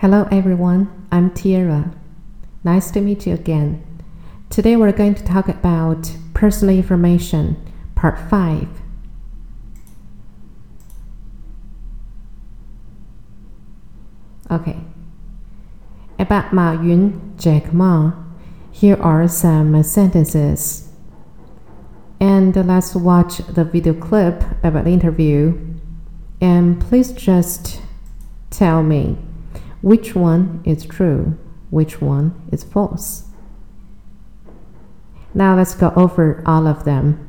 Hello everyone, I'm Tiara. Nice to meet you again. Today we're going to talk about personal information, part 5. Okay. About Ma Yun, Jack Ma, here are some sentences. And let's watch the video clip about the interview. And please just tell me which one is true, which one is false. Now let's go over all of them.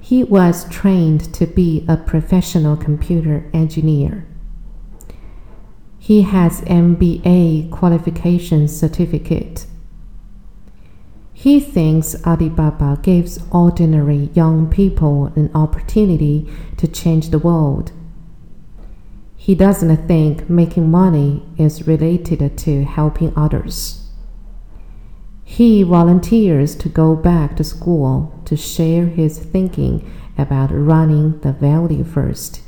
He was trained to be a professional computer engineer. He has MBA qualification certificate. He thinks Alibaba gives ordinary young people an opportunity to change the world. He doesn't think making money is related to helping others. He volunteers to go back to school to share his thinking about running the value first.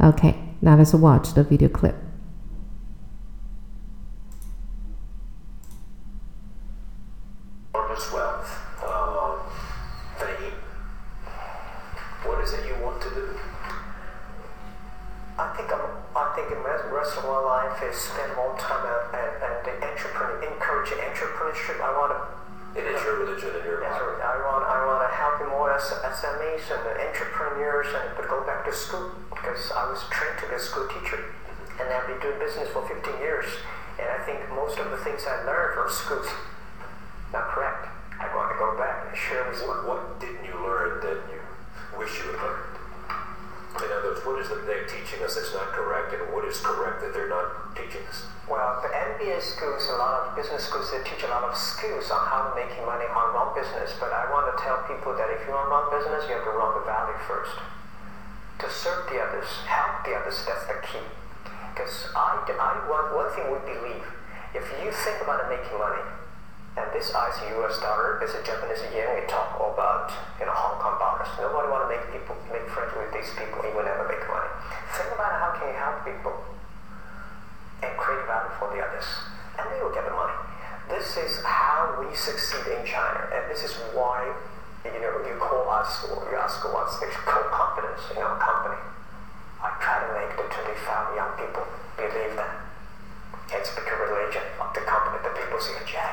Okay, now let's watch the video clip. enormous wealth, um, fame. What is it you want to do? I think I'm, I think the rest rest of my life is spend more time at, at, at the entrepreneur, encourage entrepreneurship. I want to. It is your religion and your That's right. I want, I want to help more S- SMEs and the entrepreneurs and to go back to school because I was trained to be a school teacher mm-hmm. and I've been doing business for 15 years. And I think most of the things I learned from schools not correct. I want to go back and share with What, what didn't you learn that you wish you had learned? What is it they're teaching us that's not correct, and what is correct that they're not teaching us? Well, the MBA schools, a lot of business schools, they teach a lot of skills on how to make money on run business. But I want to tell people that if you want to run business, you have to run the value first. To serve the others, help the others, that's the key. Because I, I one, one thing we believe, if you think about making money, and this is US dollar, this is Japanese yen, we talk about you know Hong Kong dollars. Nobody want to make people make friends with these people, you will never make money. Think about how can you help people and create value for the others. And they will get the money. This is how we succeed in China. And this is why you know you call us or you ask what's the core competence in our company. I try to make the 25 young people believe that. It's a religion of the company. The people say, Jack,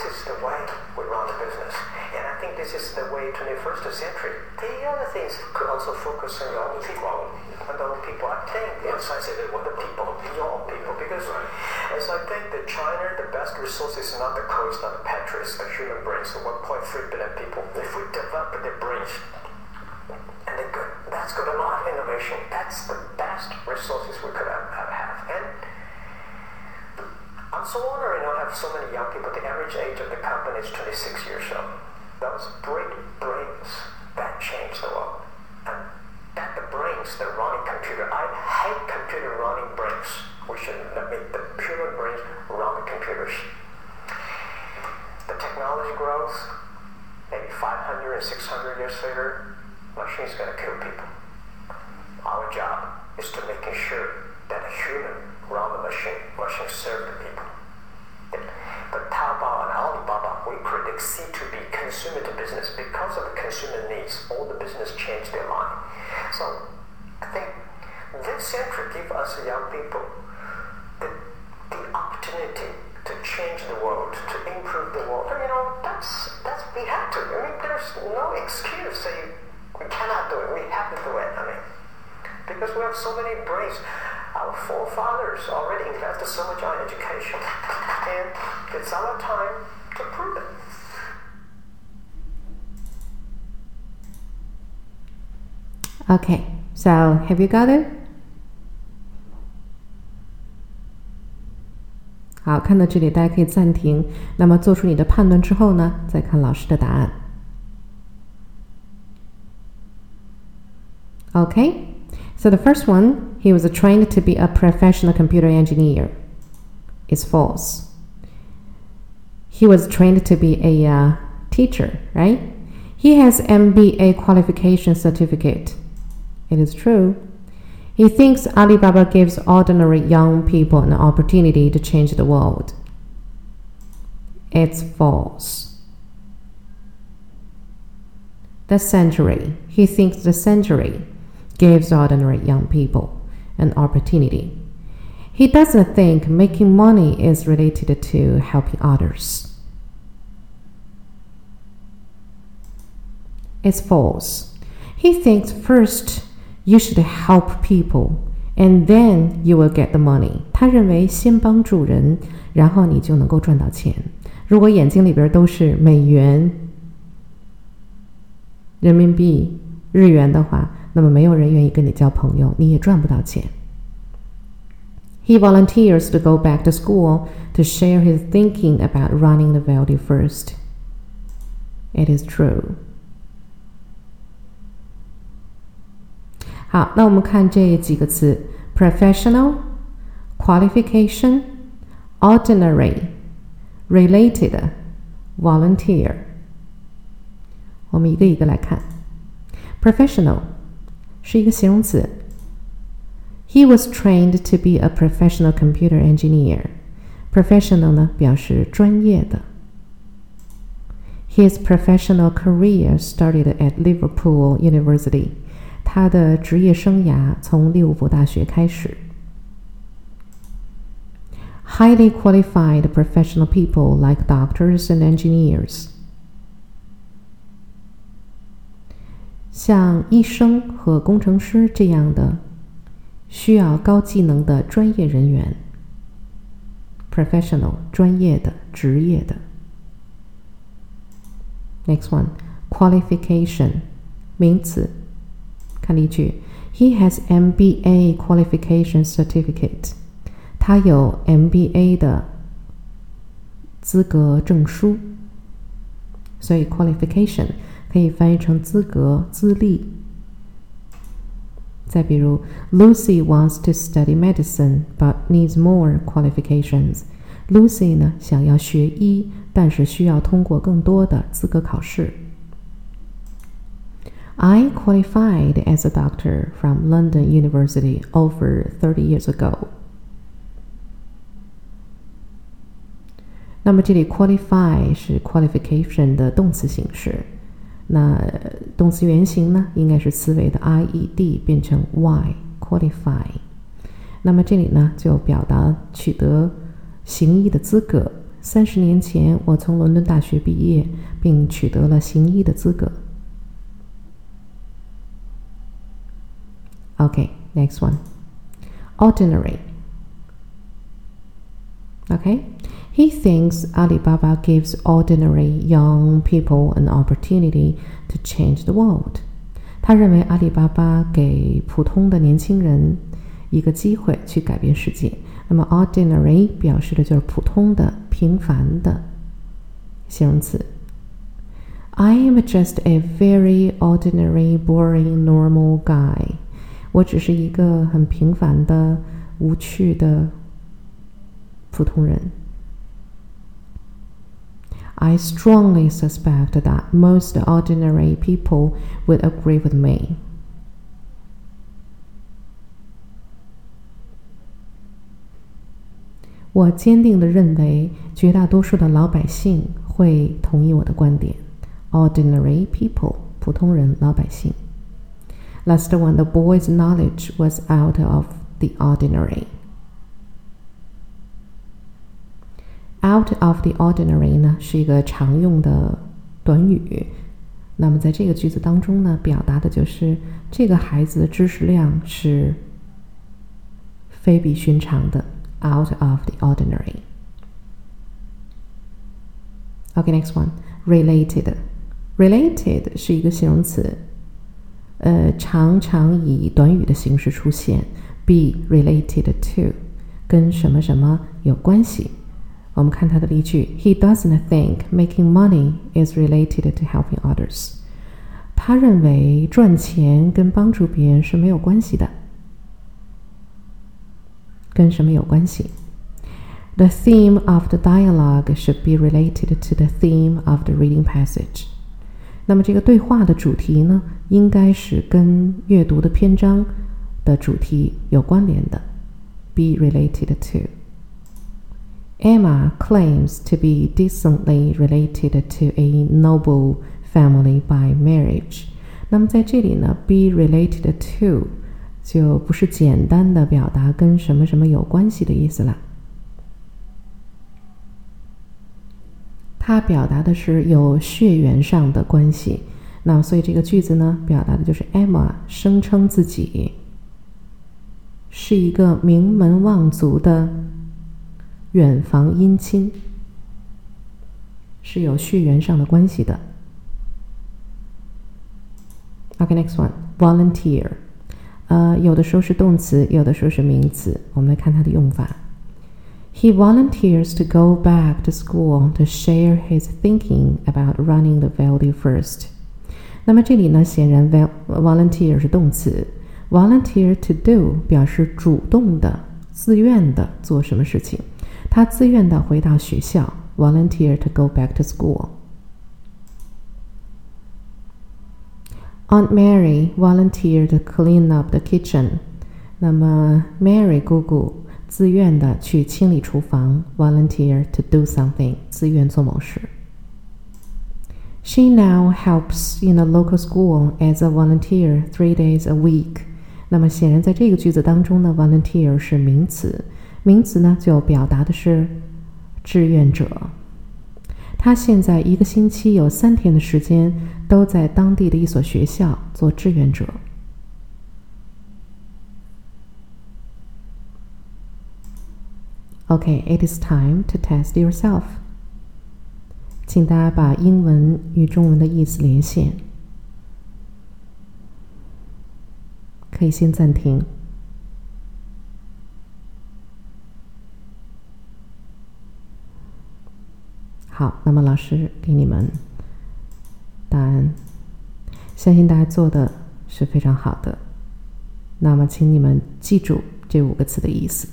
this is the way we run the business. And I think this is the way 21st century. The other things could also focus on your people. On the people. I think Yes, I that what the people, your people. Because as I think that China, the best resource is not the coast, not the petrus, the human brains, the 1.3 billion people. If we develop their brains, and they could, that's got a lot of innovation. That's the best resources we could have, have, have. And I'm so you know, have so many young people. The average age of the company is 26 years old. Those great brains that change the world. And that the brains, the running computer. I hate computer running brains. We should me, the human brains run the computers. The technology grows, maybe 500 and 600 years later, machine's going to kill people. Our job is to making sure that a human run the machine, machine serve the people. But Taobao and Alibaba, we predict C2B, consumer to business, because of the consumer needs, all the business change their line. So I think this century give us young people the, the opportunity to change the world, to improve the world. You know, that's that's we have to. I mean, there's no excuse say we cannot do it. We have to do it. I mean, because we have so many brains. Our forefathers already invested so much on education, and it's our time to prove it. Okay, so have you got it? 好，看到这里，大家可以暂停。那么做出你的判断之后呢，再看老师的答案。Okay, so the first one, he was trained to be a professional computer engineer. Is false. He was trained to be a uh, teacher, right? He has MBA qualification certificate. It is true. He thinks Alibaba gives ordinary young people an opportunity to change the world. It's false. The century. He thinks the century gives ordinary young people an opportunity. He doesn't think making money is related to helping others. It's false. He thinks first you should help people and then you will get the money. 他认为先帮助人，然后你就能够赚到钱。如果眼睛里边都是美元、人民币、日元的话，那么没有人愿意跟你交朋友，你也赚不到钱。He volunteers to go back to school to share his thinking about running the value first. It is true. 好，那我们看这几个词：professional、qualification、ordinary、related、volunteer。我们一个一个来看。professional 是一个形容词。He was trained to be a professional computer engineer. Professional 呢表示专业的。His professional career started at Liverpool University. 他的职业生涯从利物浦大学开始。Highly qualified professional people like doctors and engineers，像医生和工程师这样的需要高技能的专业人员。Professional，专业的、职业的。Next one，qualification，名词。 看例句，He has MBA qualification certificate。他有 MBA 的资格证书。所以 qualification 可以翻译成资格、资历。再比如，Lucy wants to study medicine but needs more qualifications。Lucy 呢想要学医，但是需要通过更多的资格考试。I qualified as a doctor from London University over 30 years ago. 那么这里 qualify 是 qualification 的动词形式，那动词原形呢应该是词尾的 i e d 变成 y qualify。那么这里呢就表达取得行医的资格。三十年前我从伦敦大学毕业，并取得了行医的资格。Okay, next one. Ordinary. Okay, he thinks Alibaba gives ordinary young people an opportunity to change the world. 他认为阿里巴巴给普通的年轻人一个机会去改变世界。那么，ordinary 表示的就是普通的、平凡的形容词。I am just a very ordinary, boring, normal guy. 我只是一个很平凡的、无趣的普通人。I strongly suspect that most ordinary people would agree with me. 我坚定的认为，绝大多数的老百姓会同意我的观点。Ordinary people，普通人、老百姓。Last one, the boy's knowledge was out of the ordinary. Out of the ordinary 呢是一个常用的短语，那么在这个句子当中呢，表达的就是这个孩子的知识量是非比寻常的，out of the ordinary. Okay, next one, related. Related 是一个形容词。 呃，常常以短语的形式出现，be related to，跟什么什么有关系。我们看它的例句：He doesn't think making money is related to helping others。他认为赚钱跟帮助别人是没有关系的。跟什么有关系？The theme of the dialogue should be related to the theme of the reading passage。那么这个对话的主题呢，应该是跟阅读的篇章的主题有关联的，be related to。Emma claims to be decently related to a noble family by marriage。那么在这里呢，be related to 就不是简单的表达跟什么什么有关系的意思了。它表达的是有血缘上的关系。那所以这个句子呢，表达的就是 Emma 声称自己是一个名门望族的远房姻亲，是有血缘上的关系的。OK，next one，volunteer。呃，有的时候是动词，有的时候是名词。我们来看它的用法。He volunteers to go back to school to share his thinking about running the value first。那么这里呢，显然 volunteer 是动词，volunteer to do 表示主动的、自愿的做什么事情。他自愿的回到学校，volunteer to go back to school。Aunt Mary volunteered to clean up the kitchen。那么 Mary 姑姑 自愿的去清理厨房，volunteer to do something，自愿做某事。She now helps in a local school as a volunteer three days a week。那么显然在这个句子当中呢，volunteer 是名词，名词呢就表达的是志愿者。他现在一个星期有三天的时间都在当地的一所学校做志愿者。Okay, it is time to test yourself. 请大家把英文与中文的意思连线。可以先暂停。好，那么老师给你们答案，相信大家做的是非常好的。那么，请你们记住这五个词的意思。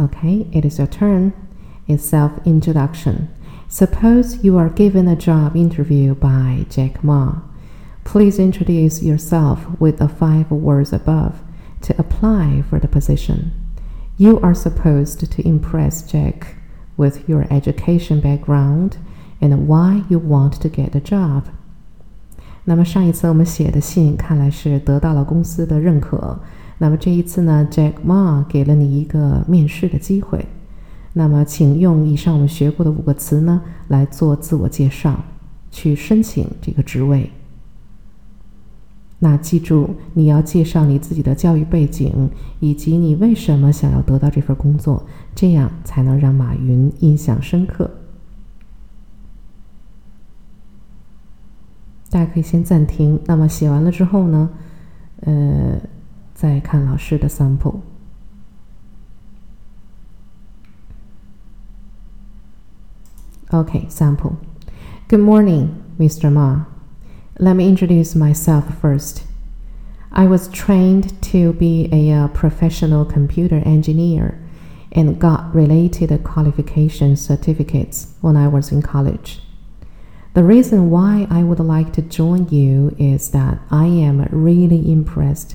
Okay, it is your turn. It's self-introduction. Suppose you are given a job interview by Jack Ma. Please introduce yourself with the five words above to apply for the position. You are supposed to impress Jack with your education background and why you want to get the job. 那么上一次我们写的信看来是得到了公司的认可。 那么这一次呢，Jack Ma 给了你一个面试的机会。那么请用以上我们学过的五个词呢来做自我介绍，去申请这个职位。那记住，你要介绍你自己的教育背景，以及你为什么想要得到这份工作，这样才能让马云印象深刻。大家可以先暂停。那么写完了之后呢，呃，再看老师的 sample。Okay, sample. Good morning, Mr. Ma. Let me introduce myself first. I was trained to be a uh, professional computer engineer and got related qualification certificates when I was in college. The reason why I would like to join you is that I am really impressed